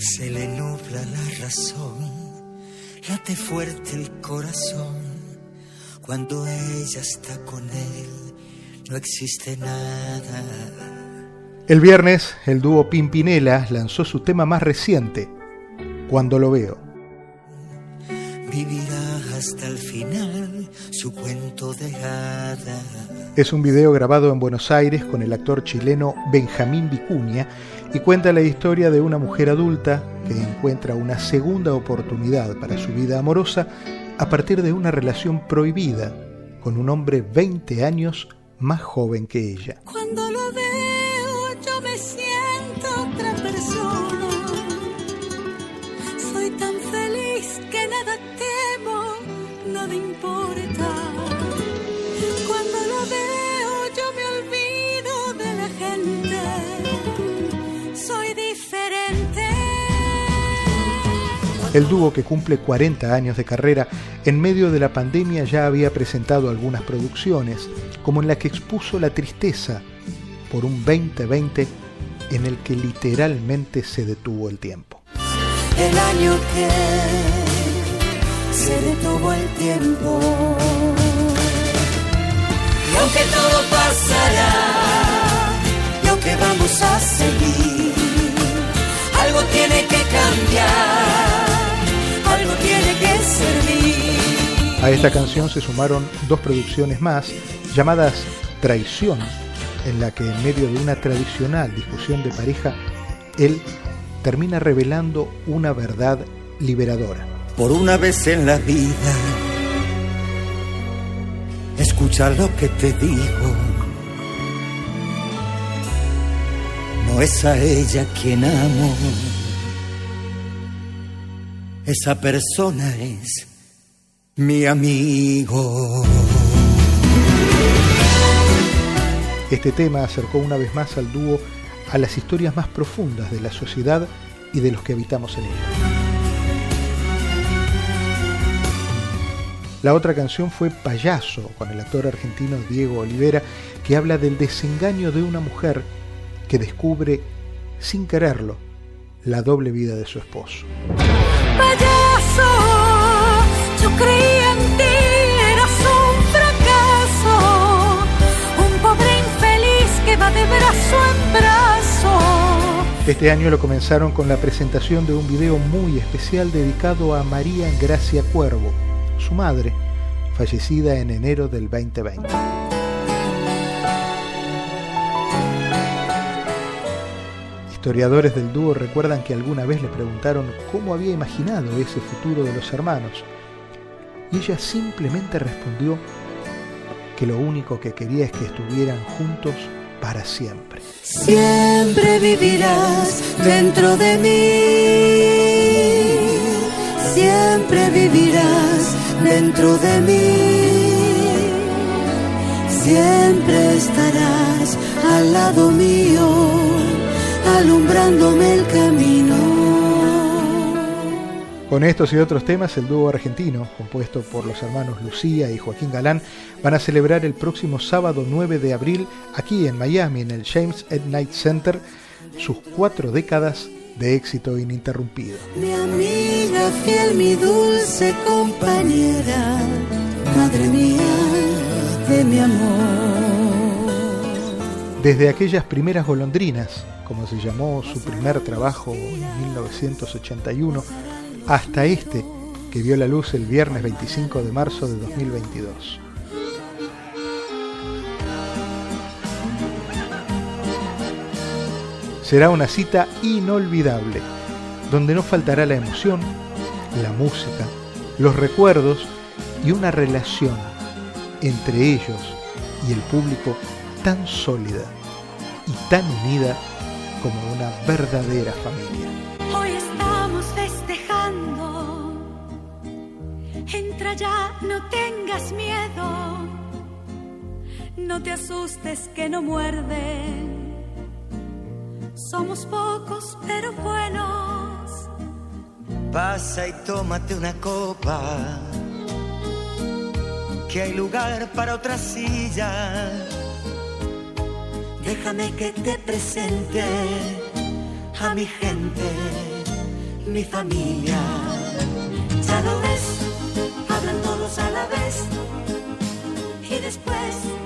Se le nubla la razón, late fuerte el corazón. Cuando ella está con él, no existe nada. El viernes, el dúo Pimpinela lanzó su tema más reciente, Cuando lo veo. Vivirá hasta el final su cuento de hadas. Es un video grabado en Buenos Aires con el actor chileno Benjamín Vicuña y cuenta la historia de una mujer adulta que encuentra una segunda oportunidad para su vida amorosa a partir de una relación prohibida con un hombre 20 años más joven que ella. Cuando lo veo yo me siento otra persona. Soy tan feliz que nada El dúo que cumple 40 años de carrera, en medio de la pandemia ya había presentado algunas producciones, como en la que expuso la tristeza por un 2020 en el que literalmente se detuvo el tiempo. El año que se detuvo el tiempo. Y aunque todo pasará, y aunque vamos a seguir, algo tiene que cambiar, algo tiene que servir. A esta canción se sumaron dos producciones más llamadas Traición, en la que en medio de una tradicional discusión de pareja, él termina revelando una verdad liberadora. Por una vez en la vida, escucha lo que te digo. No es a ella quien amo, esa persona es mi amigo. Este tema acercó una vez más al dúo a las historias más profundas de la sociedad y de los que habitamos en ella. La otra canción fue Payaso, con el actor argentino Diego Olivera, que habla del desengaño de una mujer que descubre, sin quererlo, la doble vida de su esposo. Este año lo comenzaron con la presentación de un video muy especial dedicado a María Gracia Cuervo, su madre, fallecida en enero del 2020. Historiadores del dúo recuerdan que alguna vez le preguntaron cómo había imaginado ese futuro de los hermanos, y ella simplemente respondió que lo único que quería es que estuvieran juntos para siempre. Siempre vivirás dentro de mí. Siempre vivirás dentro de mí. Siempre estarás al lado mío, alumbrándome el camino. Con estos y otros temas, el dúo argentino, compuesto por los hermanos Lucía y Joaquín Galán, van a celebrar el próximo sábado 9 de abril, aquí en Miami, en el James Ed Knight Center, sus cuatro décadas de éxito ininterrumpido. Mi amiga fiel, mi dulce compañera, madre mía de mi amor. Desde aquellas primeras golondrinas, como se llamó su primer trabajo en 1981, hasta este que vio la luz el viernes 25 de marzo de 2022. Será una cita inolvidable, donde no faltará la emoción, la música, los recuerdos y una relación entre ellos y el público tan sólida y tan unida como una verdadera familia. Hoy estamos festejando. Entra ya, no tengas miedo. No te asustes que no muerde. Somos pocos pero buenos. Pasa y tómate una copa, que hay lugar para otra silla. Déjame que te presente a mi gente, mi familia. Ya lo ves, hablan todos a la vez y después.